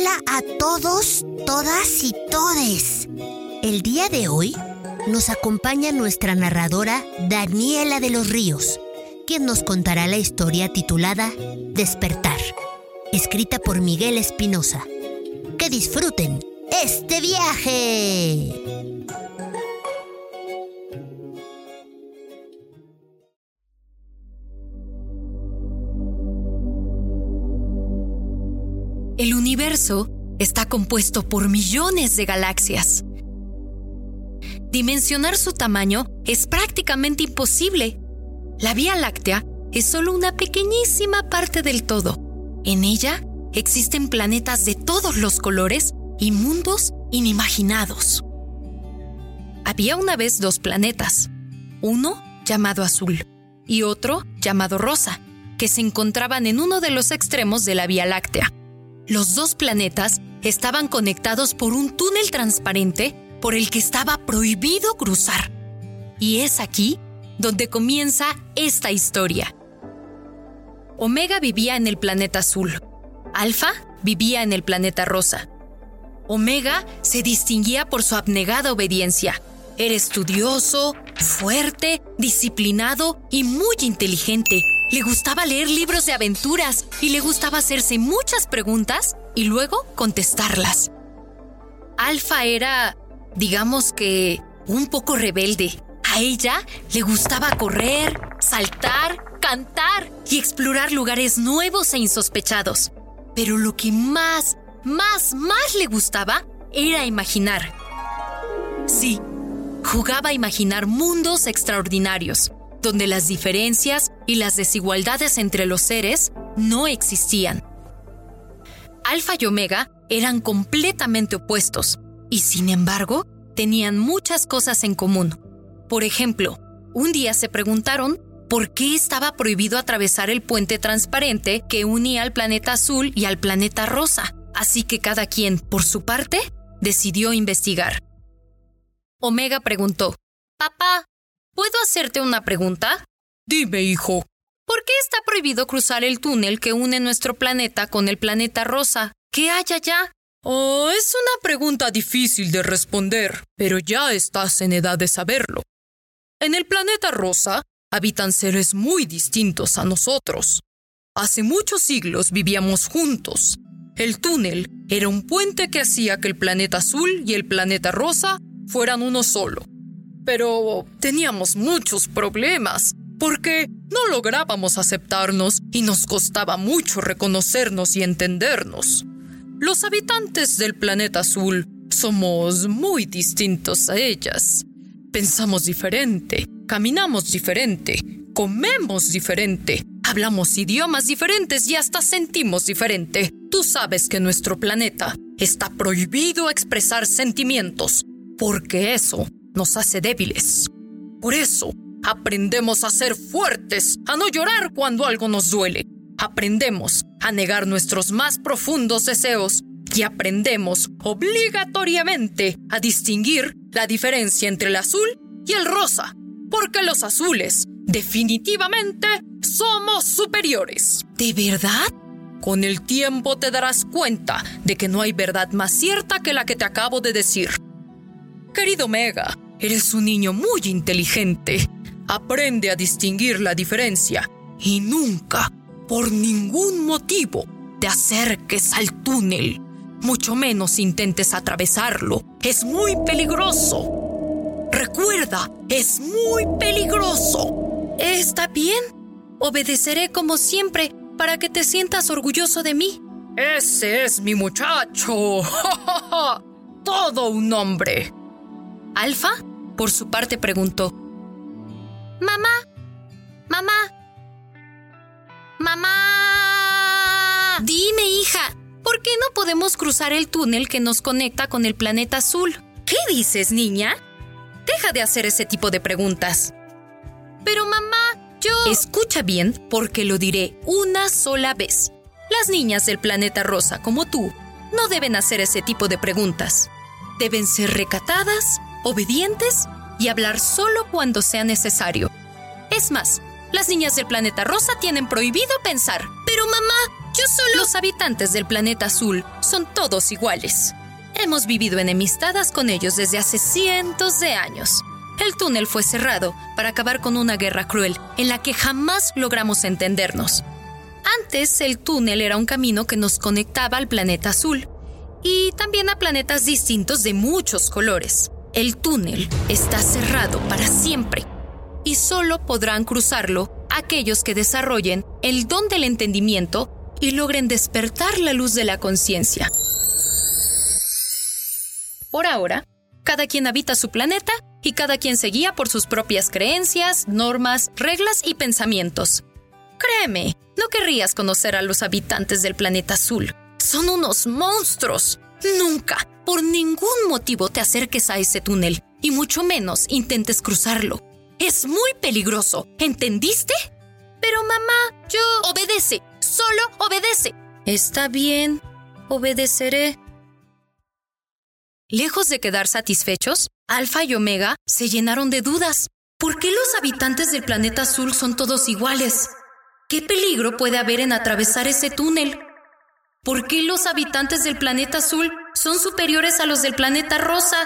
Hola a todos, todas y todes. El día de hoy nos acompaña nuestra narradora Daniela de los Ríos, quien nos contará la historia titulada Despertar, escrita por Miguel Espinosa. Que disfruten este viaje. El universo está compuesto por millones de galaxias. Dimensionar su tamaño es prácticamente imposible. La Vía Láctea es solo una pequeñísima parte del todo. En ella existen planetas de todos los colores y mundos inimaginados. Había una vez dos planetas, uno llamado azul y otro llamado rosa, que se encontraban en uno de los extremos de la Vía Láctea. Los dos planetas estaban conectados por un túnel transparente por el que estaba prohibido cruzar. Y es aquí donde comienza esta historia. Omega vivía en el planeta azul. Alfa vivía en el planeta rosa. Omega se distinguía por su abnegada obediencia. Era estudioso, fuerte, disciplinado y muy inteligente le gustaba leer libros de aventuras y le gustaba hacerse muchas preguntas y luego contestarlas. Alfa era, digamos que, un poco rebelde. A ella le gustaba correr, saltar, cantar y explorar lugares nuevos e insospechados. Pero lo que más, más, más le gustaba era imaginar. Sí, jugaba a imaginar mundos extraordinarios donde las diferencias y las desigualdades entre los seres no existían. Alfa y Omega eran completamente opuestos y sin embargo tenían muchas cosas en común. Por ejemplo, un día se preguntaron por qué estaba prohibido atravesar el puente transparente que unía al planeta azul y al planeta rosa, así que cada quien, por su parte, decidió investigar. Omega preguntó, Papá, ¿Puedo hacerte una pregunta? Dime, hijo. ¿Por qué está prohibido cruzar el túnel que une nuestro planeta con el planeta rosa? ¿Qué hay allá? Oh, es una pregunta difícil de responder, pero ya estás en edad de saberlo. En el planeta rosa habitan seres muy distintos a nosotros. Hace muchos siglos vivíamos juntos. El túnel era un puente que hacía que el planeta azul y el planeta rosa fueran uno solo pero teníamos muchos problemas porque no lográbamos aceptarnos y nos costaba mucho reconocernos y entendernos. Los habitantes del planeta azul somos muy distintos a ellas. Pensamos diferente, caminamos diferente, comemos diferente, hablamos idiomas diferentes y hasta sentimos diferente. Tú sabes que nuestro planeta está prohibido expresar sentimientos, porque eso nos hace débiles. Por eso, aprendemos a ser fuertes, a no llorar cuando algo nos duele. Aprendemos a negar nuestros más profundos deseos y aprendemos obligatoriamente a distinguir la diferencia entre el azul y el rosa, porque los azules definitivamente somos superiores. ¿De verdad? Con el tiempo te darás cuenta de que no hay verdad más cierta que la que te acabo de decir. Querido Mega, eres un niño muy inteligente. Aprende a distinguir la diferencia y nunca, por ningún motivo, te acerques al túnel. Mucho menos intentes atravesarlo. Es muy peligroso. Recuerda, es muy peligroso. Está bien. Obedeceré como siempre para que te sientas orgulloso de mí. Ese es mi muchacho. Todo un hombre. Alfa, por su parte, preguntó, Mamá, mamá, mamá. Dime, hija, ¿por qué no podemos cruzar el túnel que nos conecta con el planeta azul? ¿Qué dices, niña? Deja de hacer ese tipo de preguntas. Pero mamá, yo... Escucha bien porque lo diré una sola vez. Las niñas del planeta rosa como tú no deben hacer ese tipo de preguntas. Deben ser recatadas obedientes y hablar solo cuando sea necesario. Es más, las niñas del planeta rosa tienen prohibido pensar. Pero mamá, Yo solo... Los habitantes del planeta azul son todos iguales. Hemos vivido enemistadas con ellos desde hace cientos de años. El túnel fue cerrado para acabar con una guerra cruel en la que jamás logramos entendernos. Antes el túnel era un camino que nos conectaba al planeta azul y también a planetas distintos de muchos colores. El túnel está cerrado para siempre y solo podrán cruzarlo aquellos que desarrollen el don del entendimiento y logren despertar la luz de la conciencia. Por ahora, cada quien habita su planeta y cada quien se guía por sus propias creencias, normas, reglas y pensamientos. Créeme, no querrías conocer a los habitantes del planeta azul. Son unos monstruos. Nunca, por ningún motivo te acerques a ese túnel, y mucho menos intentes cruzarlo. Es muy peligroso, ¿entendiste? Pero mamá, yo... Obedece, solo obedece. Está bien, obedeceré. Lejos de quedar satisfechos, Alfa y Omega se llenaron de dudas. ¿Por qué los habitantes del planeta azul son todos iguales? ¿Qué peligro puede haber en atravesar ese túnel? ¿Por qué los habitantes del planeta azul son superiores a los del planeta rosa?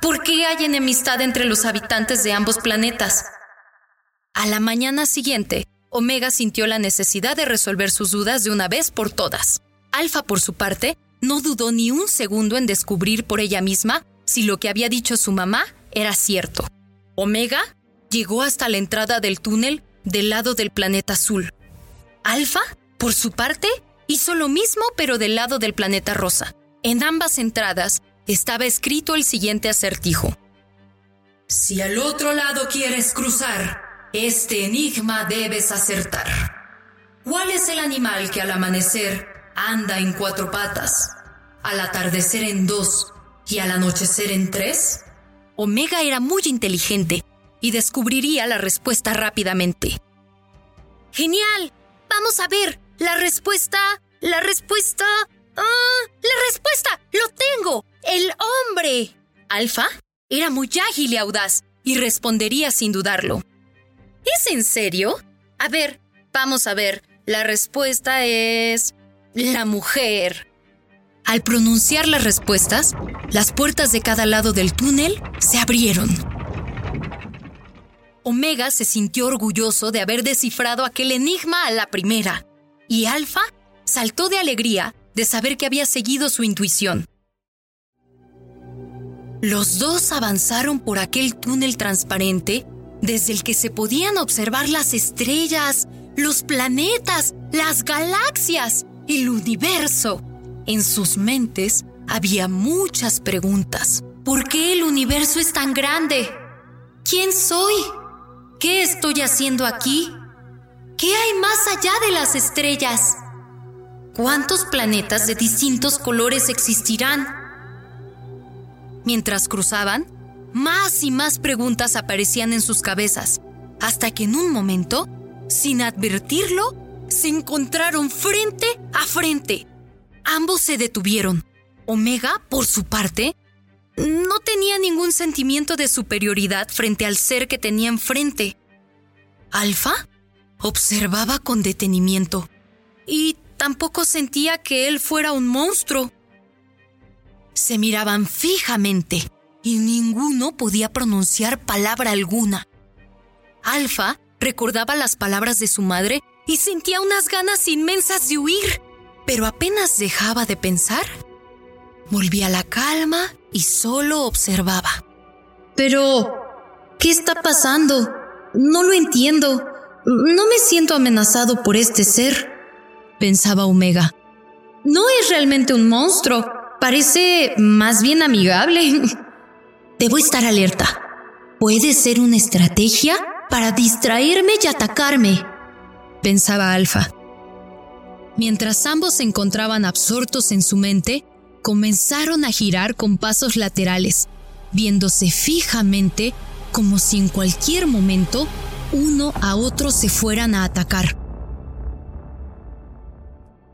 ¿Por qué hay enemistad entre los habitantes de ambos planetas? A la mañana siguiente, Omega sintió la necesidad de resolver sus dudas de una vez por todas. Alfa, por su parte, no dudó ni un segundo en descubrir por ella misma si lo que había dicho su mamá era cierto. Omega llegó hasta la entrada del túnel del lado del planeta azul. Alfa, por su parte, hizo lo mismo pero del lado del planeta rosa. En ambas entradas estaba escrito el siguiente acertijo. Si al otro lado quieres cruzar, este enigma debes acertar. ¿Cuál es el animal que al amanecer anda en cuatro patas, al atardecer en dos y al anochecer en tres? Omega era muy inteligente y descubriría la respuesta rápidamente. ¡Genial! Vamos a ver. La respuesta. La respuesta. ¡Ah! ¡La respuesta! ¡Lo tengo! ¡El hombre! Alfa era muy ágil y audaz y respondería sin dudarlo. ¿Es en serio? A ver, vamos a ver. La respuesta es... La mujer. Al pronunciar las respuestas, las puertas de cada lado del túnel se abrieron. Omega se sintió orgulloso de haber descifrado aquel enigma a la primera, y Alfa saltó de alegría de saber que había seguido su intuición. Los dos avanzaron por aquel túnel transparente desde el que se podían observar las estrellas, los planetas, las galaxias, el universo. En sus mentes había muchas preguntas. ¿Por qué el universo es tan grande? ¿Quién soy? ¿Qué estoy haciendo aquí? ¿Qué hay más allá de las estrellas? ¿Cuántos planetas de distintos colores existirán? Mientras cruzaban, más y más preguntas aparecían en sus cabezas, hasta que en un momento, sin advertirlo, se encontraron frente a frente. Ambos se detuvieron. Omega, por su parte, no tenía ningún sentimiento de superioridad frente al ser que tenía enfrente. Alfa observaba con detenimiento y tampoco sentía que él fuera un monstruo. Se miraban fijamente y ninguno podía pronunciar palabra alguna. Alfa recordaba las palabras de su madre y sentía unas ganas inmensas de huir, pero apenas dejaba de pensar, volvía la calma y solo observaba. Pero, ¿qué está pasando? No lo entiendo. No me siento amenazado por este ser, pensaba Omega. No es realmente un monstruo, parece más bien amigable. Debo estar alerta. Puede ser una estrategia para distraerme y atacarme, pensaba Alfa. Mientras ambos se encontraban absortos en su mente, comenzaron a girar con pasos laterales, viéndose fijamente como si en cualquier momento uno a otro se fueran a atacar.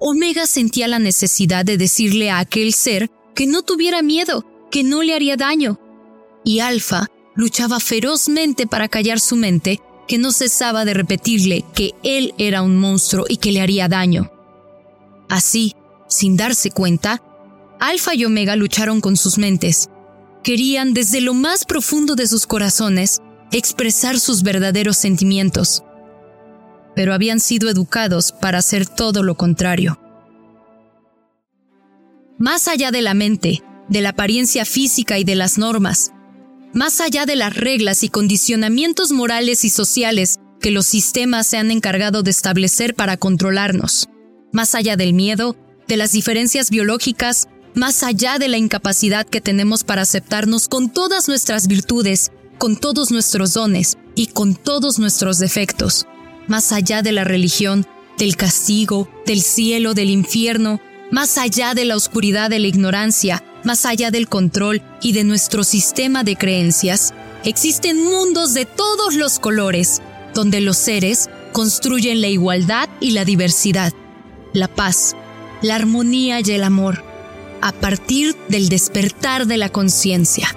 Omega sentía la necesidad de decirle a aquel ser que no tuviera miedo, que no le haría daño. Y Alfa luchaba ferozmente para callar su mente, que no cesaba de repetirle que él era un monstruo y que le haría daño. Así, sin darse cuenta, Alfa y Omega lucharon con sus mentes. Querían desde lo más profundo de sus corazones expresar sus verdaderos sentimientos, pero habían sido educados para hacer todo lo contrario. Más allá de la mente, de la apariencia física y de las normas, más allá de las reglas y condicionamientos morales y sociales que los sistemas se han encargado de establecer para controlarnos, más allá del miedo, de las diferencias biológicas, más allá de la incapacidad que tenemos para aceptarnos con todas nuestras virtudes, con todos nuestros dones y con todos nuestros defectos, más allá de la religión, del castigo, del cielo, del infierno, más allá de la oscuridad de la ignorancia, más allá del control y de nuestro sistema de creencias, existen mundos de todos los colores, donde los seres construyen la igualdad y la diversidad, la paz, la armonía y el amor, a partir del despertar de la conciencia.